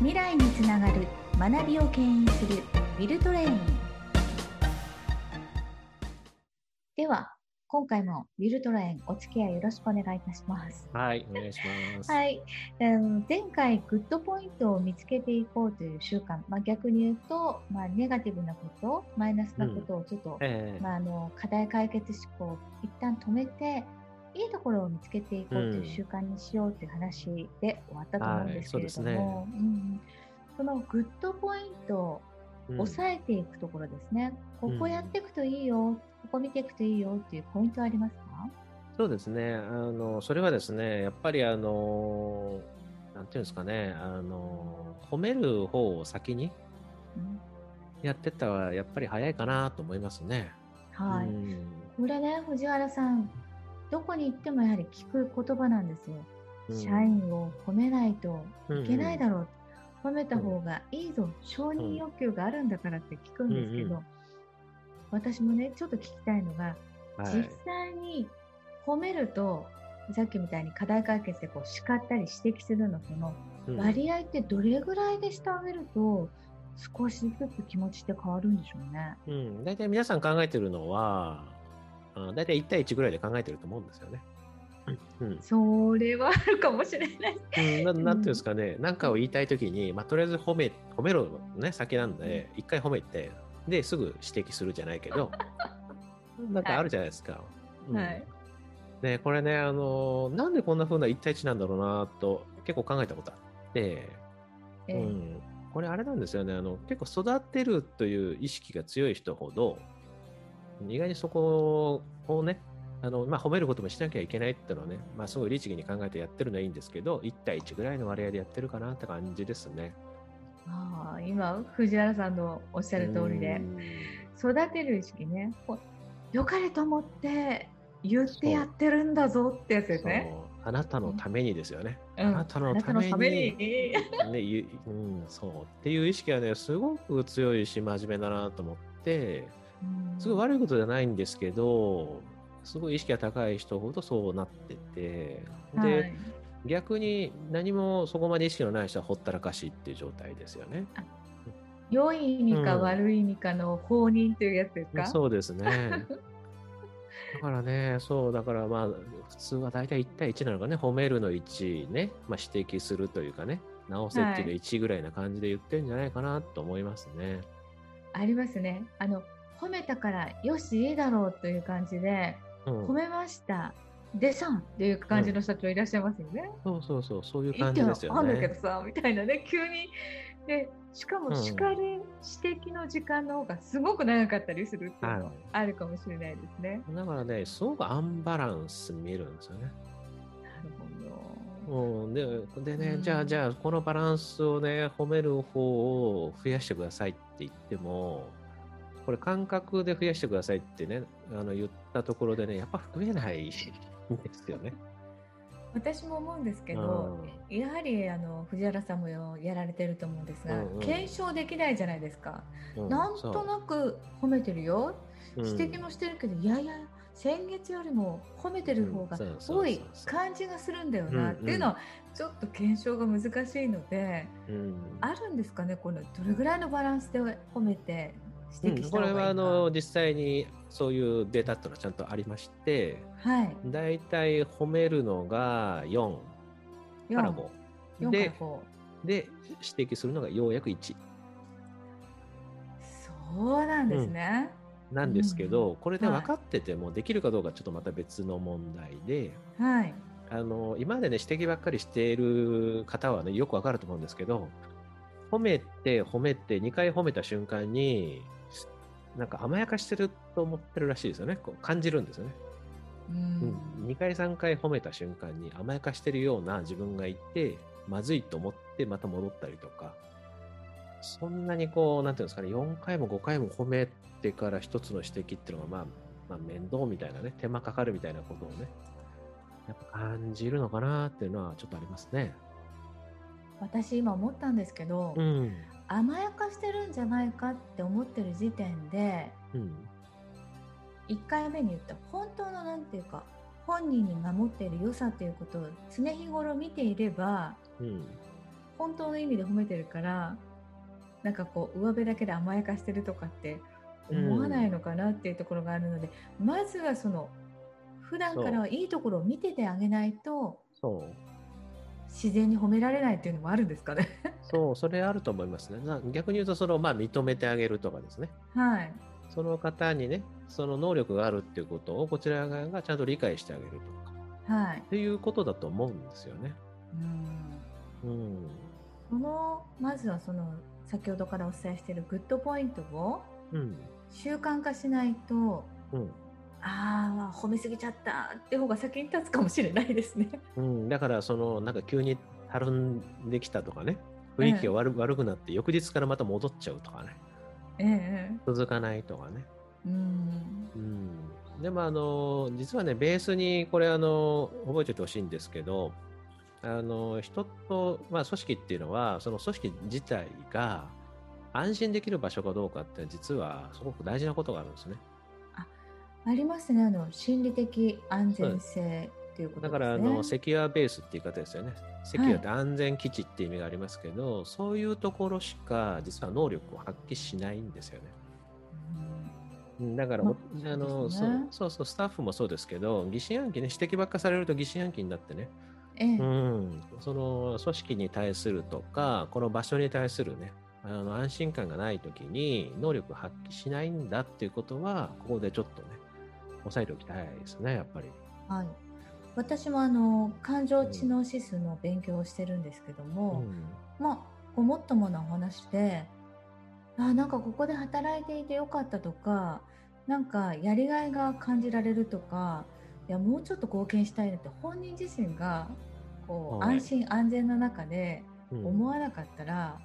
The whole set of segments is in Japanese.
未来につながる学びを牽引するウィルトレイン。では今回もウィルトレインお付き合いよろしくお願いいたします。はい、お願いします。はい、うん前回グッドポイントを見つけていこうという習慣、まあ、逆に言うと、まあ、ネガティブなことマイナスなことをちょっと、ええ。まあ、あの課題解決思考を一旦止めていいところを見つけていこうという習慣にしようという話で終わったと思うんですけれども、はいうんそのグッドポイントをうん。抑えていくところですね、ここやっていくといいよ、ここ見ていくといいよっていうポイントはありますか？そうですね。あの、それはですね、やっぱりあの、なんていうんですかね、あの、褒める方を先にうん。やってったら、やっぱり早いかなと思いますね。はい、うん。これね藤原さんどこに行ってもやはり聞く言葉なんですよ、うん。社員を褒めないといけないだろう、褒めた方がいいぞ、承認欲求があるんだからって聞くんですけど、うんうん私もねちょっと聞きたいのが、はい。実際に褒めるとさっきみたいに課題解決でこう叱ったり指摘するのとのうん。割合ってどれぐらいでしてあげると少しずつ気持ちって変わるんでしょうね。うん、大体皆さん考えてるのは、あ大体1対1ぐらいで考えてると思うんですよね。うん。それはあるかもしれない。うん、ななんていうんですかね、何かを言いたいときに、まあ、とりあえず褒め、褒めろね、先なんで、一回褒めて、で、すぐ指摘するじゃないけど、なんかあるじゃないですか。うん。はい。ね、これね、あのーなんでこんな風な1対1なんだろうなと、結構考えたことあって、ええ。うん、これあれなんですよね。あの結構育てるという意識が強い人ほど意外にそこをねあの、まあ、褒めることもしなきゃいけないっていうのはね、まあ、すごい律儀に考えてやってるのはいいんですけど1対1ぐらいの割合でやってるかなって感じですね。ああ今藤原さんのおっしゃる通りで。育てる意識ね。良かれと思って言ってやってるんだぞってやつうんですね。あなたのためにですよね。うん。あなたのために。めに。ねゆうん、そう。っていう意識はねすごく強いし真面目だなと思ってすごい悪いことじゃないんですけどすごい意識が高い人ほどそうなっててで、はい。逆に何もそこまで意識のない人はほったらかしっていう状態ですよね。良い意味かうん悪い意味かの放任というやつですか、そうですね。だからね、そう、だからまあ、普通は大体1対1なのかね、褒めるの1ね、まあ、指摘するというかね、直せっていうの1ぐらいな感じで言ってるんじゃないかなと思いますね。ありますね。あの褒めたからよしいいだろうという感じでうん。褒めました。でさんっていう感じの社長いらっしゃいますよね。そうそうそう、そういう感じですよあんだけどね。さみたいなね。急にでしかうん。も叱る指摘の時間の方がすごく長かったりするっていうのははい。あるかもしれないですね。だからね、すごくアンバランスに見えるんですよね。なるほうん、ででね、うん。じゃあ、じゃあ、このバランスをね、褒める方を増やしてくださいって言っても、これ感覚で増やしてくださいってね、あの言ったところでね、やっぱ増えないんですよね。私も思うんですけど、やはりあの藤原さんもやられてると思うんですが、うんうん。検証できないじゃないですか。うんなんとなく褒めてるよ、そう。指摘もしてるけど、いやいや先月よりも褒めてる方が多い感じがするんだよなうん。っていうのはちょっと検証が難しいので、うん。あるんですかねこのどれぐらいのバランスで褒めて指摘したこれ方がいいか、はあの実際にそういうデータっていうのはちゃんとありまして、はい。だいたい褒めるのが4から5。4からで5で、指摘するのがようやく1。そうなんですね、なんですけど、うん。これで分かっててもできるかどうかちょっとまた別の問題で、はい。あの今までね指摘ばっかりしている方はねよく分かると思うんですけど褒めて褒めて2回褒めた瞬間になんか甘やかしてると思ってるらしいですよね。こう感じるんですよね、ううん。ん、2回3回褒めた瞬間に甘やかしてるような自分がいてまずいと思ってまた戻ったりとか。そんなにこうなんていうんですかね4回も5回も褒めてから一つの指摘っていうのがまあ、まあ、面倒みたいなね手間かかるみたいなことをねやっぱ感じるのかなっていうのはちょっとありますね。私今思ったんですけど、うん。甘やかしてるんじゃないかって思ってる時点でうん。1回目に言った本当のなんていうか本人に守っている良さということを常日頃見ていればうん。本当の意味で褒めてるからなんかこう上辺だけで甘やかしてるとかって思わないのかなっていうところがあるので、うん、まずはその普段からはいいところを見ててあげないとそう自然に褒められないっていうのもあるんですかね。そうそれあると思いますね。逆に言うとその、まあ、認めてあげるとかですね。はい。その方にねその能力があるっていうことをこちら側がちゃんと理解してあげるとか、はい、っていうことだと思うんですよね。うん、うん、そのまずはその先ほどからお伝えしているグッドポイントを習慣化しないと、うん、ああ褒めすぎちゃったって方が先に立つかもしれないですね。うん、だからそのなんか急にたるんできたとかね雰囲気が悪,、悪くなって翌日からまた戻っちゃうとかね。ええ、続かないとかね。うん、うん、でもあの実はねベースにこれあの覚えておいてほしいんですけどあの人と、まあ、組織っていうのはその組織自体が安心できる場所かどうかって実はすごく大事なことがあるんですね。あありますね。あの心理的安全性っていうこと、ね、だからあのセキュアベースって言い方ですよね。セキュアって安全基地っていう意味がありますけど、はい、そういうところしか実は能力を発揮しないんですよね。うん、だから、まあの、ね、そうそうそうスタッフもそうですけど疑心暗鬼ね指摘ばっかされると疑心暗鬼になってね、ええ、うん、その組織に対するとかこの場所に対するねあの安心感がない時に能力発揮しないんだっていうことはここでちょっとね押さえておきたいですねやっぱり。はい。私もあの感情知能指数の勉強をしてるんですけども、うん、まあごもっともなお話であなんかここで働いていてよかったとかなんかやりがいが感じられるとかいやもうちょっと貢献したいなって本人自身がこう、安心安全な中で思わなかったら、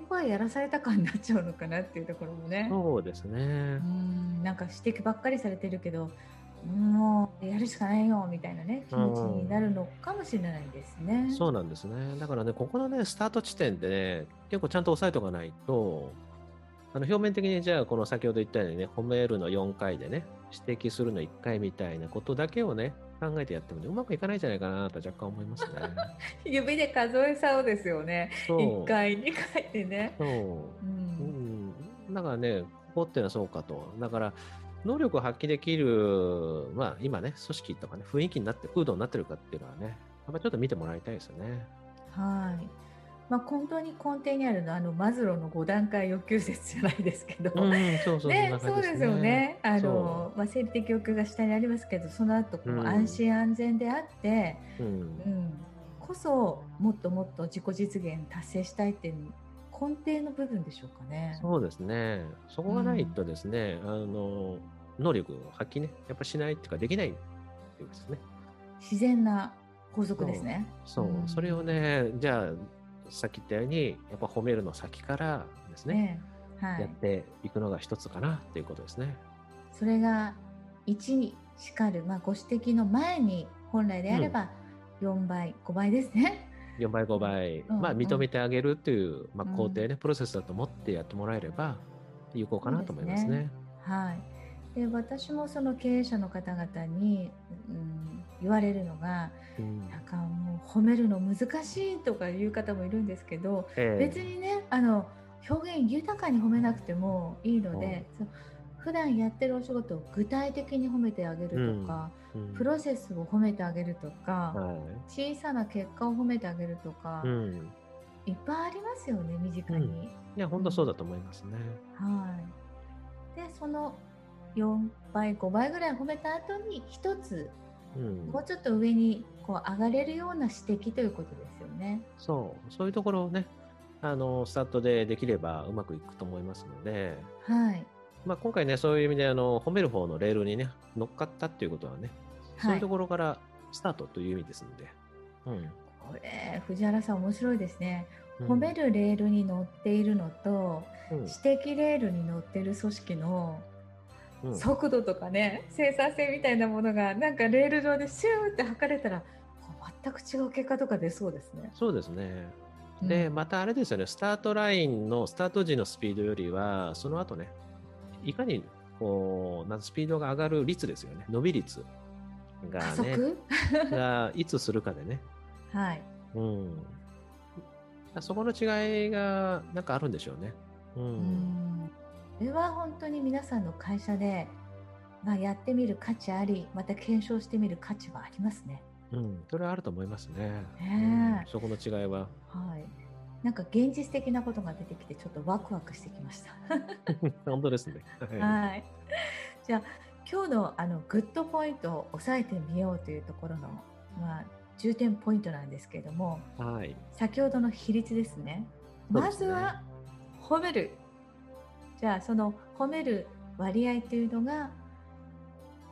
局はやらされた感になっちゃうのかなっていうところもねそうですねうんなんか指摘ばっかりされてるけどもうやるしかないよみたいなね気持ちになるのかもしれないですね。そうなんですね。だからね、ここのね、スタート地点でね、結構ちゃんと押さえておかないと、あの表面的にじゃあ、この先ほど言ったようにね、褒めるの4回でね、指摘するの1回みたいなことだけをね、考えてやっても、ね、うまくいかないんじゃないかなと若干思いますね。指で数えそうですよね。1回、2回でね。そう。うん、うん。だからね、ここっていうのはそうかと。だから、能力を発揮できる、まあ今ね、組織とかね、雰囲気になって、風土になってるかっていうのはね、やっぱちょっと見てもらいたいですよね。はい。まあ、本当に根底にあるのはあのマズローの5段階欲求説じゃないですけど、うん、そうそうね、そうですよね。あの、まあ、生理的欲求が下にありますけどその後この安心安全であって、うん、うん、こそもっともっと自己実現達成したいっていう根底の部分でしょうかね。そうですね。そこがないとですね、うん、あの能力を発揮ね、やっぱしないっていうか、できないですね。自然な法則ですね。そう、うん、それをね、じゃあ、さっき言ったように、やっぱ褒めるの先からですね、えー、はい、やっていくのが一つかなっていうことですね。それが1にしかる、まあ、ご指摘の前に本来であれば4倍、うん、5倍ですね。4倍、5倍、うん、まあ、認めてあげるっていう、まあ、工程ね、うん、プロセスだと思ってやってもらえれば有効かなと思いますね。すね。はい。で私もその経営者の方々に、うん、言われるのが、うん、なんかもう褒めるの難しいとかいう方もいるんですけど、えー、別にねあの表現豊かに褒めなくてもいいので、うん、普段やってるお仕事を具体的に褒めてあげるとか、うん、プロセスを褒めてあげるとか、小さな結果を褒めてあげるとか、いっぱいありますよね身近に。いや本当そうだと思いますね。はい。でその4倍5倍ぐらい褒めた後に1つ、うん、もうちょっと上にこう上がれるような指摘ということですよね。そう。そういうところをねあのスタートでできればうまくいくと思いますので、はい。まあ、今回ねそういう意味であの褒める方のレールにね乗っかったっていうことはね、そういうところからスタートという意味ですので。うん、これ藤原さん面白いですね。褒めるレールに乗っているのと、うん、指摘レールに乗っている組織の速度とかね生産性みたいなものがなんかレール上でシューって測れたら全く違う結果とか出そうですね。そうですね。で、またあれですよね、スタートラインのスタート時のスピードよりは、その後ね、いかにこうなんスピードが上がる率ですよね、伸び率がね、がいつするかでね、はい。うん、そこの違いがなんかあるんでしょうね。うん。うんこれは本当に皆さんの会社で、まあ、やってみる価値あり、また検証してみる価値はありますね。うん、それはあると思いますね。ねうん、そこの違いは。はい。なんか現実的なことが出てきて、ちょっとワクワクしてきました。本当ですね。はい。じゃあ、今日のあのグッドポイントを押さえてみようというところの、まあ、重点ポイントなんですけれども、はい、先ほどの比率ですね。まずは褒める。じゃあその褒める割合というのが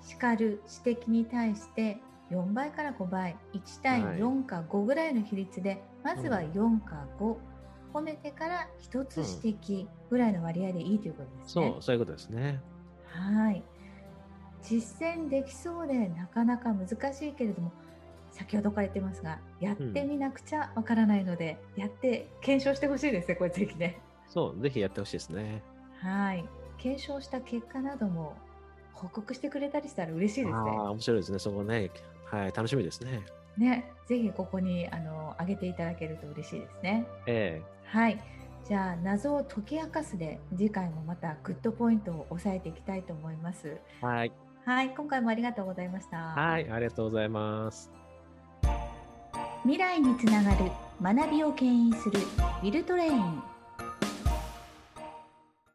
叱る指摘に対して4倍から5倍1対4か5ぐらいの比率で、はい、まずは4か5、うん、褒めてから1つ指摘ぐらいの割合でいいということですね。そうそういうことですね。はい実践できそうでなかなか難しいけれども先ほどから言ってますがやってみなくちゃわからないので、うん、やって検証してほしいですねこれぜひね。そうぜひやってほしいですね。はい検証した結果なども報告してくれたりしたら嬉しいですね。あ面白いですねそこねはい楽しみですね。ねぜひここにあの上げていただけると嬉しいですね。ええー、はいじゃあ謎を解き明かすで次回もまたグッドポイントを押さえていきたいと思います。はい。はい、今回もありがとうございました。はい、ありがとうございます。未来につながる学びを牽引するウィルトレイン